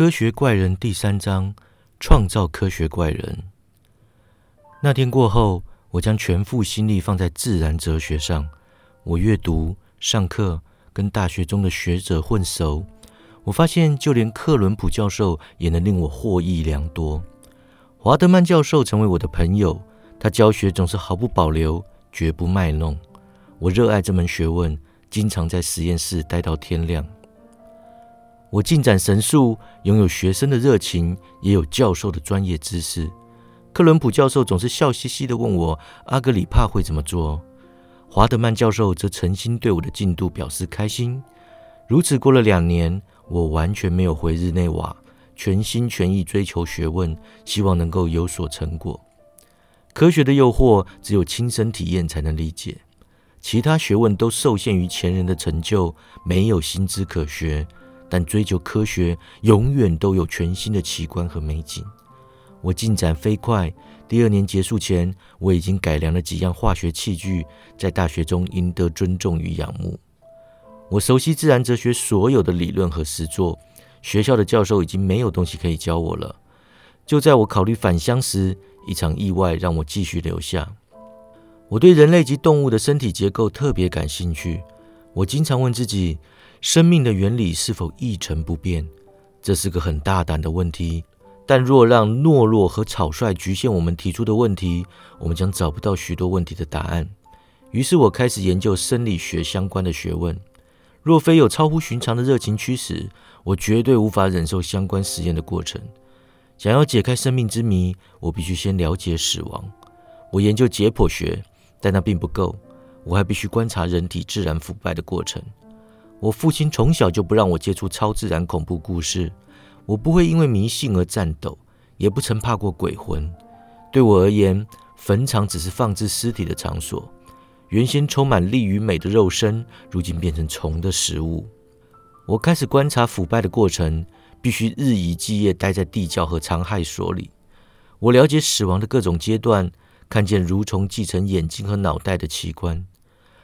科学怪人第三章：创造科学怪人。那天过后，我将全副心力放在自然哲学上。我阅读、上课，跟大学中的学者混熟。我发现，就连克伦普教授也能令我获益良多。华德曼教授成为我的朋友，他教学总是毫不保留，绝不卖弄。我热爱这门学问，经常在实验室待到天亮。我进展神速，拥有学生的热情，也有教授的专业知识。克伦普教授总是笑嘻嘻地问我：“阿格里帕会怎么做？”华德曼教授则诚心对我的进度表示开心。如此过了两年，我完全没有回日内瓦，全心全意追求学问，希望能够有所成果。科学的诱惑，只有亲身体验才能理解。其他学问都受限于前人的成就，没有新知可学。但追求科学，永远都有全新的奇观和美景。我进展飞快，第二年结束前，我已经改良了几样化学器具，在大学中赢得尊重与仰慕。我熟悉自然哲学所有的理论和实作，学校的教授已经没有东西可以教我了。就在我考虑返乡时，一场意外让我继续留下。我对人类及动物的身体结构特别感兴趣，我经常问自己。生命的原理是否一成不变？这是个很大胆的问题。但若让懦弱和草率局限我们提出的问题，我们将找不到许多问题的答案。于是我开始研究生理学相关的学问。若非有超乎寻常的热情驱使，我绝对无法忍受相关实验的过程。想要解开生命之谜，我必须先了解死亡。我研究解剖学，但那并不够。我还必须观察人体自然腐败的过程。我父亲从小就不让我接触超自然恐怖故事，我不会因为迷信而颤抖，也不曾怕过鬼魂。对我而言，坟场只是放置尸体的场所。原先充满力与美的肉身，如今变成虫的食物。我开始观察腐败的过程，必须日以继夜待在地窖和残骸所里。我了解死亡的各种阶段，看见蠕虫继承眼睛和脑袋的器官。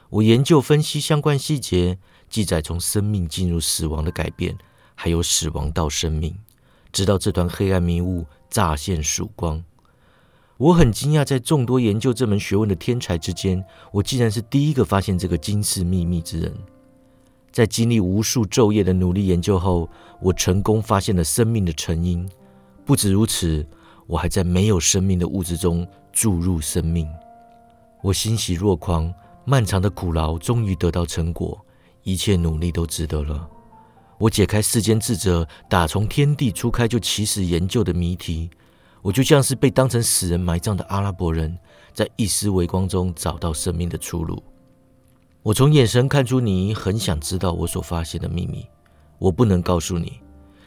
我研究分析相关细节。记载从生命进入死亡的改变，还有死亡到生命，直到这团黑暗迷雾乍现曙光。我很惊讶，在众多研究这门学问的天才之间，我竟然是第一个发现这个惊世秘密之人。在经历无数昼夜的努力研究后，我成功发现了生命的成因。不止如此，我还在没有生命的物质中注入生命。我欣喜若狂，漫长的苦劳终于得到成果。一切努力都值得了。我解开世间智者打从天地初开就起始研究的谜题，我就像是被当成死人埋葬的阿拉伯人，在一丝微光中找到生命的出路。我从眼神看出你很想知道我所发现的秘密。我不能告诉你，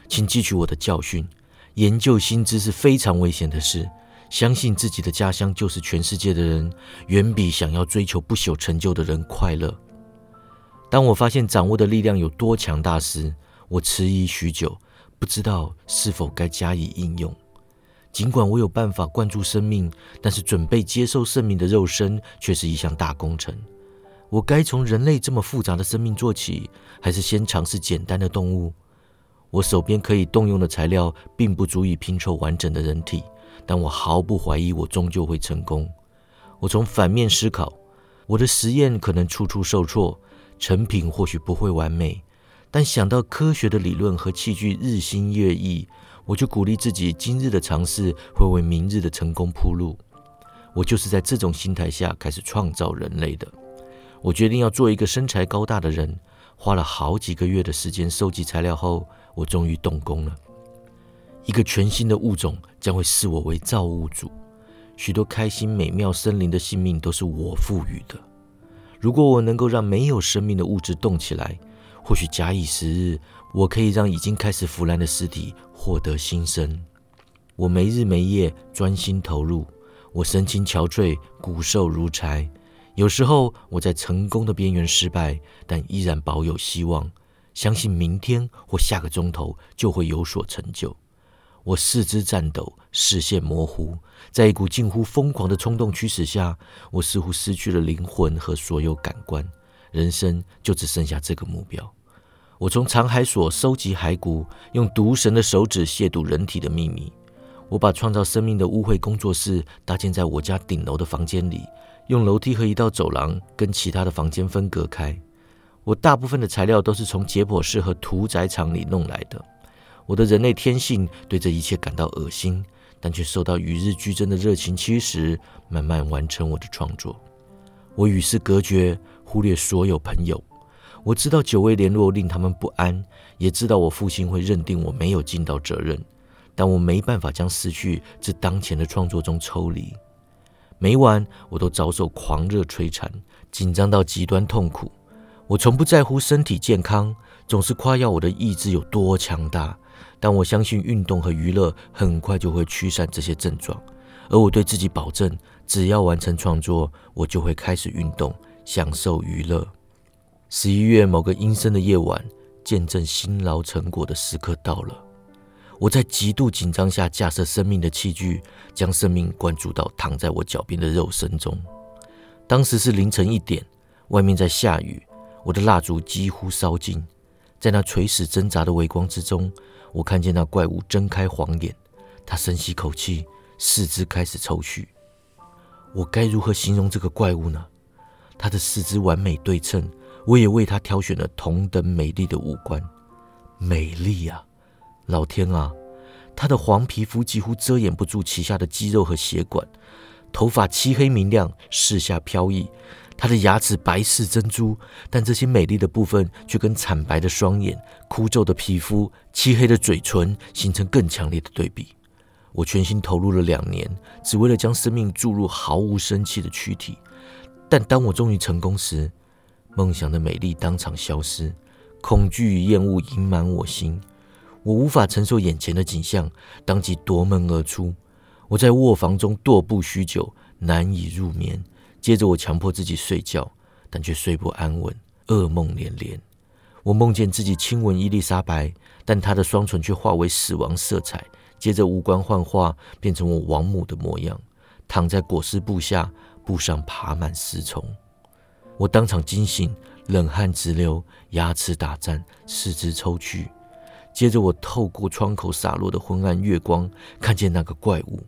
请记取我的教训：研究新知是非常危险的事。相信自己的家乡就是全世界的人，远比想要追求不朽成就的人快乐。当我发现掌握的力量有多强大时，我迟疑许久，不知道是否该加以应用。尽管我有办法灌注生命，但是准备接受生命的肉身却是一项大工程。我该从人类这么复杂的生命做起，还是先尝试简单的动物？我手边可以动用的材料并不足以拼凑完整的人体，但我毫不怀疑我终究会成功。我从反面思考，我的实验可能处处受挫。成品或许不会完美，但想到科学的理论和器具日新月异，我就鼓励自己，今日的尝试会为明日的成功铺路。我就是在这种心态下开始创造人类的。我决定要做一个身材高大的人，花了好几个月的时间收集材料后，我终于动工了。一个全新的物种将会视我为造物主，许多开心美妙森林的性命都是我赋予的。如果我能够让没有生命的物质动起来，或许假以时日，我可以让已经开始腐烂的尸体获得新生。我没日没夜专心投入，我神情憔悴，骨瘦如柴。有时候我在成功的边缘失败，但依然保有希望，相信明天或下个钟头就会有所成就。我四肢颤抖，视线模糊，在一股近乎疯狂的冲动驱使下，我似乎失去了灵魂和所有感官，人生就只剩下这个目标。我从藏海所收集骸骨，用毒神的手指亵渎人体的秘密。我把创造生命的污秽工作室搭建在我家顶楼的房间里，用楼梯和一道走廊跟其他的房间分隔开。我大部分的材料都是从解剖室和屠宰场里弄来的。我的人类天性对这一切感到恶心，但却受到与日俱增的热情驱使，慢慢完成我的创作。我与世隔绝，忽略所有朋友。我知道久未联络令他们不安，也知道我父亲会认定我没有尽到责任。但我没办法将思绪自当前的创作中抽离。每晚我都遭受狂热摧残，紧张到极端痛苦。我从不在乎身体健康，总是夸耀我的意志有多强大。但我相信运动和娱乐很快就会驱散这些症状。而我对自己保证，只要完成创作，我就会开始运动，享受娱乐。十一月某个阴森的夜晚，见证辛劳成果的时刻到了。我在极度紧张下架设生命的器具，将生命灌注到躺在我脚边的肉身中。当时是凌晨一点，外面在下雨，我的蜡烛几乎烧尽。在那垂死挣扎的微光之中，我看见那怪物睁开黄眼，他深吸口气，四肢开始抽搐。我该如何形容这个怪物呢？他的四肢完美对称，我也为他挑选了同等美丽的五官，美丽啊！老天啊，他的黄皮肤几乎遮掩不住旗下的肌肉和血管，头发漆黑明亮，四下飘逸。他的牙齿白似珍珠，但这些美丽的部分却跟惨白的双眼、枯皱的皮肤、漆黑的嘴唇形成更强烈的对比。我全心投入了两年，只为了将生命注入毫无生气的躯体。但当我终于成功时，梦想的美丽当场消失，恐惧与厌恶盈满我心。我无法承受眼前的景象，当即夺门而出。我在卧房中踱步许久，难以入眠。接着，我强迫自己睡觉，但却睡不安稳，噩梦连连。我梦见自己亲吻伊丽莎白，但她的双唇却化为死亡色彩。接着，五官幻化，变成我王母的模样，躺在裹尸布下，布上爬满尸虫。我当场惊醒，冷汗直流，牙齿打颤，四肢抽搐。接着，我透过窗口洒落的昏暗月光，看见那个怪物，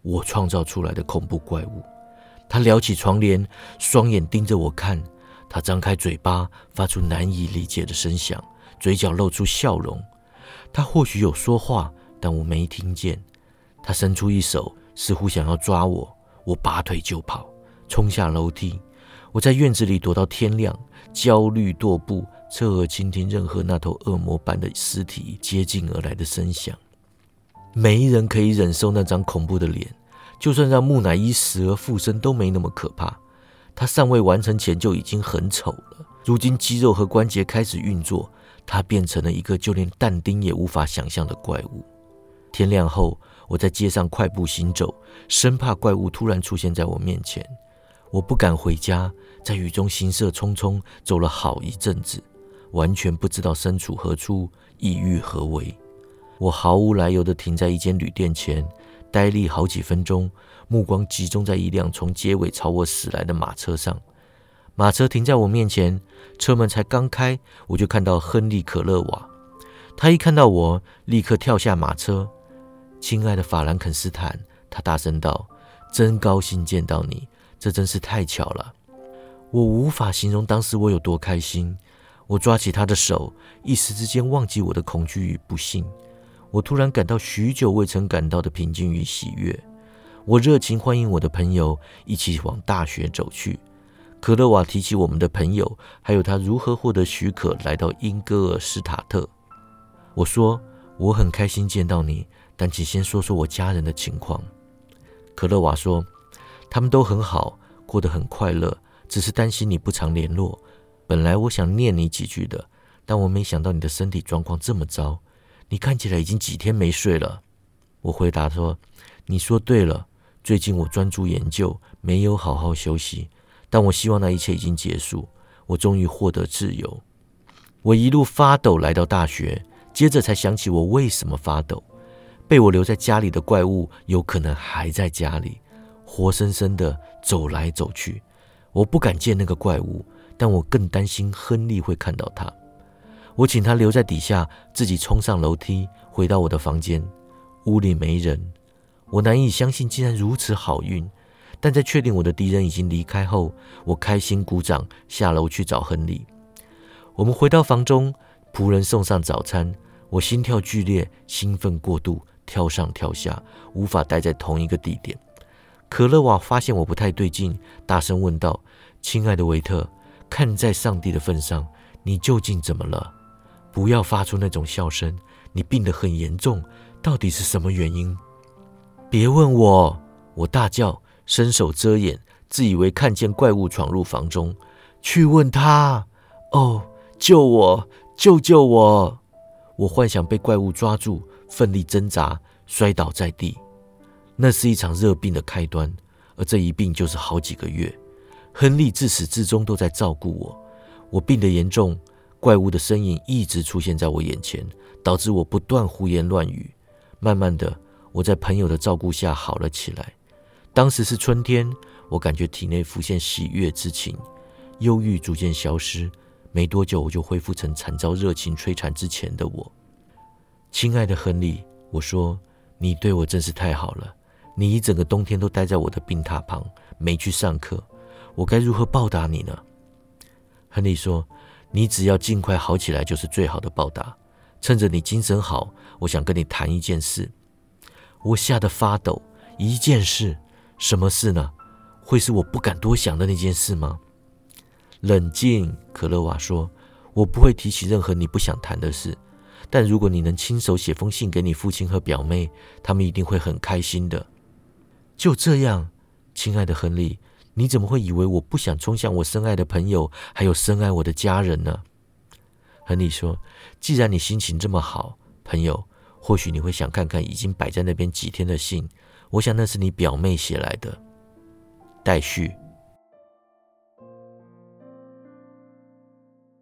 我创造出来的恐怖怪物。他撩起床帘，双眼盯着我看。他张开嘴巴，发出难以理解的声响，嘴角露出笑容。他或许有说话，但我没听见。他伸出一手，似乎想要抓我。我拔腿就跑，冲下楼梯。我在院子里躲到天亮，焦虑踱步。侧耳倾听任何那头恶魔般的尸体接近而来的声响，没人可以忍受那张恐怖的脸。就算让木乃伊死而复生都没那么可怕。他尚未完成前就已经很丑了。如今肌肉和关节开始运作，他变成了一个就连但丁也无法想象的怪物。天亮后，我在街上快步行走，生怕怪物突然出现在我面前。我不敢回家，在雨中行色匆匆，走了好一阵子。完全不知道身处何处，意欲何为。我毫无来由地停在一间旅店前，呆立好几分钟，目光集中在一辆从街尾朝我驶来的马车上。马车停在我面前，车门才刚开，我就看到亨利·可勒瓦。他一看到我，立刻跳下马车。亲爱的法兰肯斯坦，他大声道：“真高兴见到你，这真是太巧了。”我无法形容当时我有多开心。我抓起他的手，一时之间忘记我的恐惧与不幸。我突然感到许久未曾感到的平静与喜悦。我热情欢迎我的朋友一起往大学走去。可乐瓦提起我们的朋友，还有他如何获得许可来到英戈尔斯塔特。我说：“我很开心见到你，但请先说说我家人的情况。”可乐瓦说：“他们都很好，过得很快乐，只是担心你不常联络。”本来我想念你几句的，但我没想到你的身体状况这么糟。你看起来已经几天没睡了。我回答说：“你说对了，最近我专注研究，没有好好休息。但我希望那一切已经结束，我终于获得自由。”我一路发抖来到大学，接着才想起我为什么发抖。被我留在家里的怪物有可能还在家里，活生生的走来走去。我不敢见那个怪物。但我更担心亨利会看到他。我请他留在底下，自己冲上楼梯，回到我的房间。屋里没人，我难以相信竟然如此好运。但在确定我的敌人已经离开后，我开心鼓掌，下楼去找亨利。我们回到房中，仆人送上早餐，我心跳剧烈，兴奋过度，跳上跳下，无法待在同一个地点。可乐瓦发现我不太对劲，大声问道：“亲爱的维特，看在上帝的份上，你究竟怎么了？不要发出那种笑声，你病得很严重，到底是什么原因？”别问我！我大叫。伸手遮掩，自以为看见怪物闯入房中，去问他：“哦，救我！救救我！”我幻想被怪物抓住，奋力挣扎，摔倒在地。那是一场热病的开端，而这一病就是好几个月。亨利自始至终都在照顾我。我病得严重，怪物的身影一直出现在我眼前，导致我不断胡言乱语。慢慢的，我在朋友的照顾下好了起来。当时是春天，我感觉体内浮现喜悦之情，忧郁逐渐消失。没多久，我就恢复成惨遭热情摧残之前的我。亲爱的亨利，我说，你对我真是太好了。你一整个冬天都待在我的病榻旁，没去上课。我该如何报答你呢？亨利说：“你只要尽快好起来，就是最好的报答。趁着你精神好，我想跟你谈一件事。”我吓得发抖。一件事。什么事呢？会是我不敢多想的那件事吗？冷静，可乐瓦说：“我不会提起任何你不想谈的事。但如果你能亲手写封信给你父亲和表妹，他们一定会很开心的。”就这样，亲爱的亨利，你怎么会以为我不想冲向我深爱的朋友，还有深爱我的家人呢？亨利说：“既然你心情这么好，朋友，或许你会想看看已经摆在那边几天的信。”我想那是你表妹写来的。待续。